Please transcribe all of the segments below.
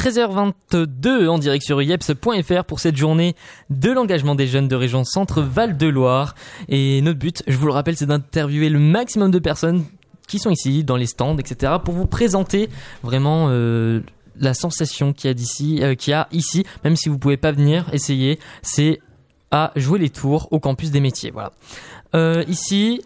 13h22 en direct sur yeps.fr pour cette journée de l'engagement des jeunes de région Centre Val de Loire. Et notre but, je vous le rappelle, c'est d'interviewer le maximum de personnes qui sont ici, dans les stands, etc., pour vous présenter vraiment euh, la sensation qu'il y a d'ici, euh, qu'il y a ici, même si vous pouvez pas venir essayer, c'est à jouer les tours au campus des métiers. Voilà. Euh, ici,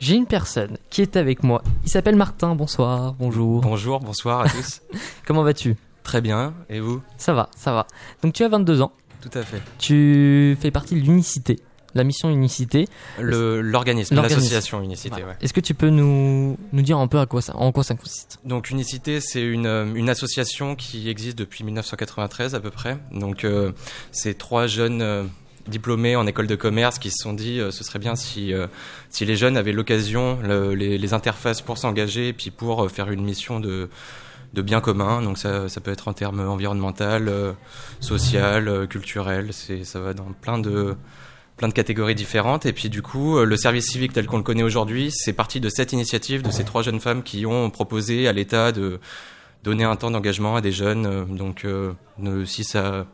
j'ai une personne qui est avec moi. Il s'appelle Martin. Bonsoir, bonjour. Bonjour, bonsoir à tous. Comment vas-tu? Très bien, et vous Ça va, ça va. Donc tu as 22 ans. Tout à fait. Tu fais partie de l'unicité, la mission unicité. Le- L'organisme, l'association Unicité, Voilà. ouais. Est-ce que tu peux nous, nous dire un peu à quoi ça, en quoi ça consiste? Donc Unicité, c'est une, euh, une association qui existe depuis 1993 à peu près. Donc euh, c'est trois jeunes euh, diplômés en école de commerce qui se sont dit euh, ce serait bien si, si les jeunes avaient l'occasion, le- les, les interfaces pour s'engager et puis pour faire une mission de, de bien commun. Donc ça, ça peut être en termes environnemental, euh, social, euh, culturel. C'est, ça va dans plein de plein de catégories différentes. Et puis du coup, euh, le service civique tel qu'on le connaît aujourd'hui, c'est parti de cette initiative de ces trois jeunes femmes qui ont proposé à l'État de donner un temps d'engagement à des jeunes, euh, donc euh, de 6 à,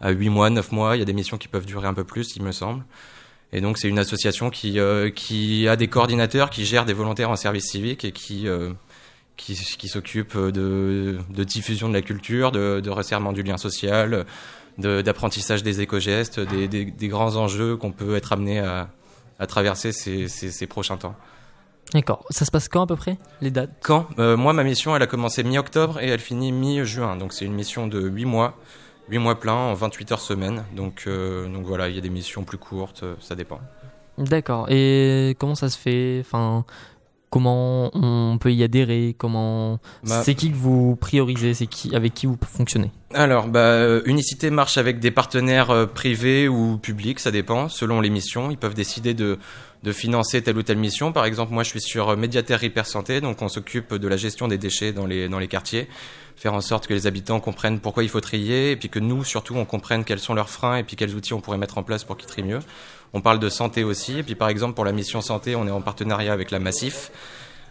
à 8 mois, 9 mois. Il y a des missions qui peuvent durer un peu plus, il me semble. Et donc c'est une association qui, euh, qui a des coordinateurs qui gèrent des volontaires en service civique et qui, euh, qui, qui s'occupent de, de diffusion de la culture, de, de resserrement du lien social, de- d'apprentissage des éco-gestes, des, des, des grands enjeux qu'on peut être amené à, à traverser ces, ces, ces prochains temps. D'accord. Ça se passe quand à peu près Les dates? Quand? Euh, Moi, ma mission, elle a commencé mi-octobre et elle finit mi-juin. Donc, c'est une mission de 8 mois, 8 mois pleins en 28 heures semaine. Donc, euh, donc voilà, il y a des missions plus courtes, euh, ça dépend. D'accord. Et comment ça se fait? Enfin, comment on peut y adhérer Comment Bah- C'est qui que vous priorisez C'est qui avec qui vous fonctionnez? Alors, bah, euh, Unicité marche avec des partenaires euh, privés ou publics, ça dépend, selon les missions. Ils peuvent décider de, de financer telle ou telle mission. Par exemple, moi, je suis sur euh, Médiateur Hyper Santé, donc on s'occupe de la gestion des déchets dans les, dans les quartiers, faire en sorte que les habitants comprennent pourquoi il faut trier, et puis que nous, surtout, on comprenne quels sont leurs freins et puis quels outils on pourrait mettre en place pour qu'ils trient mieux. On parle de santé aussi, et puis par exemple, pour la mission santé, on est en partenariat avec la Massif.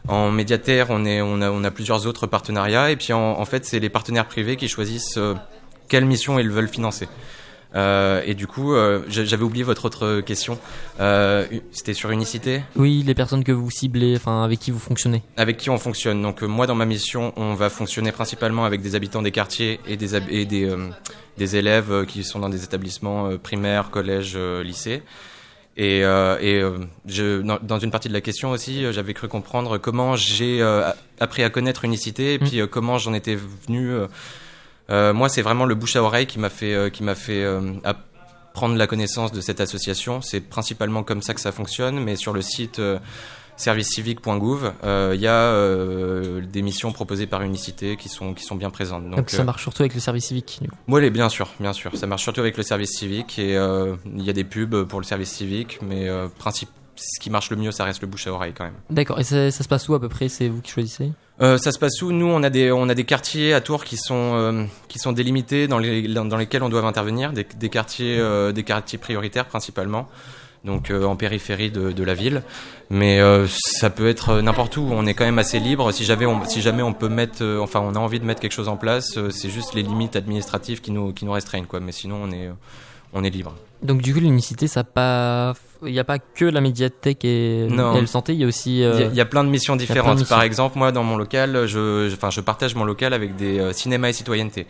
En médiataire, on, on, a, on a plusieurs autres partenariats. Et puis, en, en fait, c'est les partenaires privés qui choisissent euh, quelle mission ils veulent financer. Euh, et du coup, euh, j'a- j'avais oublié votre autre question. Euh, C'était sur Unicité? Oui, les personnes que vous ciblez, enfin avec qui vous fonctionnez. avec qui on fonctionne. Donc euh, moi dans ma mission, on va fonctionner principalement avec des habitants des quartiers et des, et des, euh, des élèves euh, qui sont dans des établissements primaires, collèges, lycées. Et, euh, et je, dans, une partie de la question aussi, j'avais cru comprendre comment j'ai appris à connaître Unicité et puis euh, comment j'en étais venu. Euh, moi, c'est vraiment le bouche à oreille qui m'a fait, euh, qui m'a fait euh, prendre la connaissance de cette association. C'est principalement comme ça que ça fonctionne, mais sur le site servicecivique.gouv, euh, il y a euh, des missions proposées par Unicité qui sont, qui sont bien présentes. Donc, Donc, ça marche surtout avec le service civique. les- bien sûr, bien sûr. Ça marche surtout avec le service civique et euh, il y a des pubs pour le service civique, mais principe, ce qui marche le mieux, ça reste le bouche à oreille quand même. D'accord. Et ça, ça se passe où à peu près? C'est vous qui choisissez? Euh, ça se passe où Nous, on a des on a des quartiers à Tours qui sont euh, qui sont délimités dans les dans lesquels on doit intervenir, des, des quartiers euh, des quartiers prioritaires principalement. Donc euh, en périphérie de, de la ville, mais euh, ça peut être euh, n'importe où. On est quand même assez libre. Si jamais on, si jamais on peut mettre, enfin on a envie de mettre quelque chose en place, c'est juste les limites administratives qui nous qui nous restreignent quoi. Mais sinon on est on est libre. Donc du coup, l'unicité, ça pas, il n'y a pas que la médiathèque et, Non. et le santé, il y a aussi. Il y, a- euh, il y a plein de missions de différentes. missions. Par exemple, moi, dans mon local, je, je- enfin, je partage mon local avec des euh, cinémas et citoyenneté.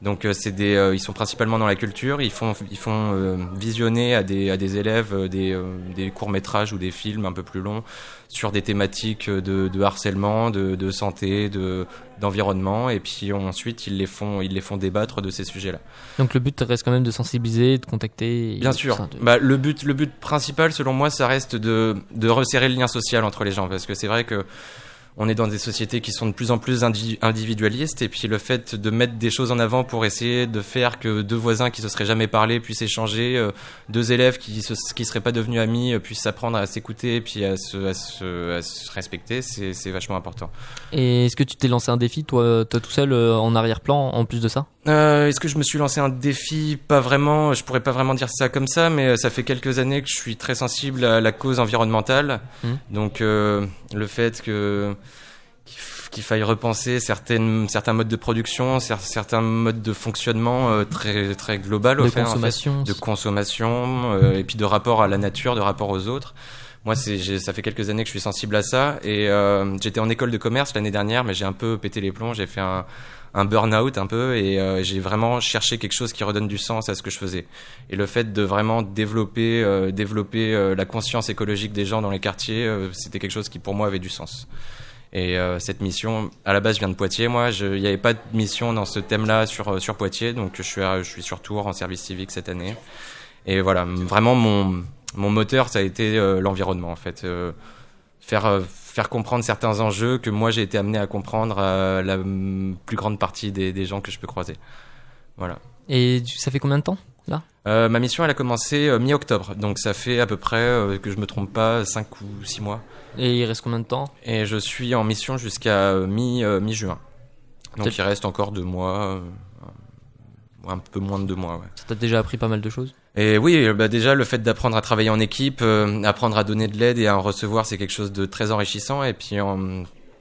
Donc, euh, c'est des, euh, ils sont principalement dans la culture. Ils font, ils font visionner à des, à des élèves des, des courts métrages ou des films un peu plus longs sur des thématiques de, de harcèlement, de, de santé, de d'environnement. Et puis ensuite, ils les font, ils les font débattre de ces sujets-là. Donc le but reste quand même de sensibiliser, de contacter. Bien sûr. de- Bah, le but, le but principal, selon moi, ça reste de, de resserrer le lien social entre les gens, parce que c'est vrai que on est dans des sociétés qui sont de plus en plus indi- individualistes, et puis le fait de mettre des choses en avant pour essayer de faire que deux voisins qui se seraient jamais parlé puissent échanger, euh, deux élèves qui se, qui seraient pas devenus amis euh, puissent s'apprendre à s'écouter et puis à se, à se, à se respecter, c'est, c'est vachement important. Et est-ce que tu t'es lancé un défi, toi, toi tout seul, euh, en arrière-plan, en plus de ça? Euh, Est-ce que je me suis lancé un défi? Pas vraiment. Je pourrais pas vraiment dire ça comme ça, mais euh, ça fait quelques années que je suis très sensible à la cause environnementale. Mhm. Donc euh, le fait que qu'il faille repenser certaines, certains modes de production, certains modes de fonctionnement euh, très, très global au en fait, consommation. de consommation euh, et puis de rapport à la nature, de rapport aux autres. Moi, ça fait quelques années que je suis sensible à ça et euh, j'étais en école de commerce l'année dernière, mais j'ai un peu pété les plombs. J'ai fait un, un burn-out un peu et euh, j'ai vraiment cherché quelque chose qui redonne du sens à ce que je faisais. Et le fait de vraiment développer, euh, développer euh, la conscience écologique des gens dans les quartiers, euh, c'était quelque chose qui pour moi avait du sens. Et euh, cette mission, à la base, je viens de Poitiers. Moi, il n'y avait pas de mission dans ce thème-là sur euh, sur Poitiers, donc je suis à- je suis sur Tours en service civique cette année. Et voilà, vraiment mon mon moteur, ça a été euh, l'environnement en fait, Euh, faire euh, faire comprendre certains enjeux que moi j'ai été amené à comprendre à la mm, plus grande partie des, des gens que je peux croiser. Voilà. Et ça fait combien de temps là? Ma mission, elle a commencé mi-octobre, donc ça fait à peu près, que je me trompe pas, 5 ou 6 mois. Et il reste combien de temps? Et je suis en mission jusqu'à mi, mi-juin. Donc il reste encore deux mois, un peu moins de deux mois, ouais. Ça t'a déjà appris pas mal de choses? Et oui, euh, bah déjà le fait d'apprendre à travailler en équipe, euh, apprendre à donner de l'aide et à en recevoir, c'est quelque chose de très enrichissant. Et puis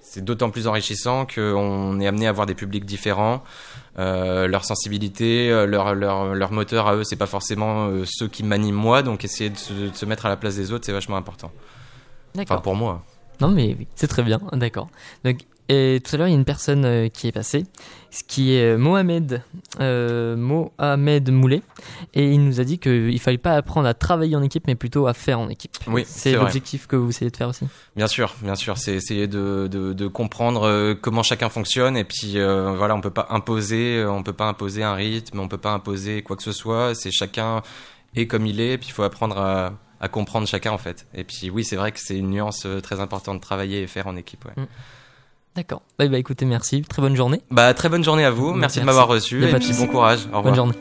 c'est d'autant plus enrichissant qu'on est amené à voir des publics différents, euh, leur sensibilité, leur, leur, leur moteur à eux, c'est pas forcément ceux qui m'animent moi. Donc essayer de se, de se mettre à la place des autres, c'est vachement important. D'accord. Enfin pour moi. Non mais oui, c'est très bien, d'accord. Donc et tout à l'heure il y a une personne euh, qui est passée, ce qui est euh, Mohamed euh, Mohamed Moulet, et il nous a dit qu'il fallait pas apprendre à travailler en équipe, mais plutôt à faire en équipe. Oui, c'est l'objectif que vous essayez de faire aussi? Bien sûr, bien sûr, c'est essayer de, de, de comprendre comment chacun fonctionne et puis euh, voilà, on peut pas imposer, on peut pas imposer un rythme, on peut pas imposer quoi que ce soit. C'est chacun est comme il est, et puis il faut apprendre à, à comprendre chacun en fait. Et puis oui, c'est vrai que c'est une nuance très importante de travailler et faire en équipe. Ouais. D'accord. Bah, bah écoutez, merci, très bonne journée. Bah très bonne journée à vous, merci, Merci. de m'avoir reçu et de puis bon courage. Au revoir. Bonne journée.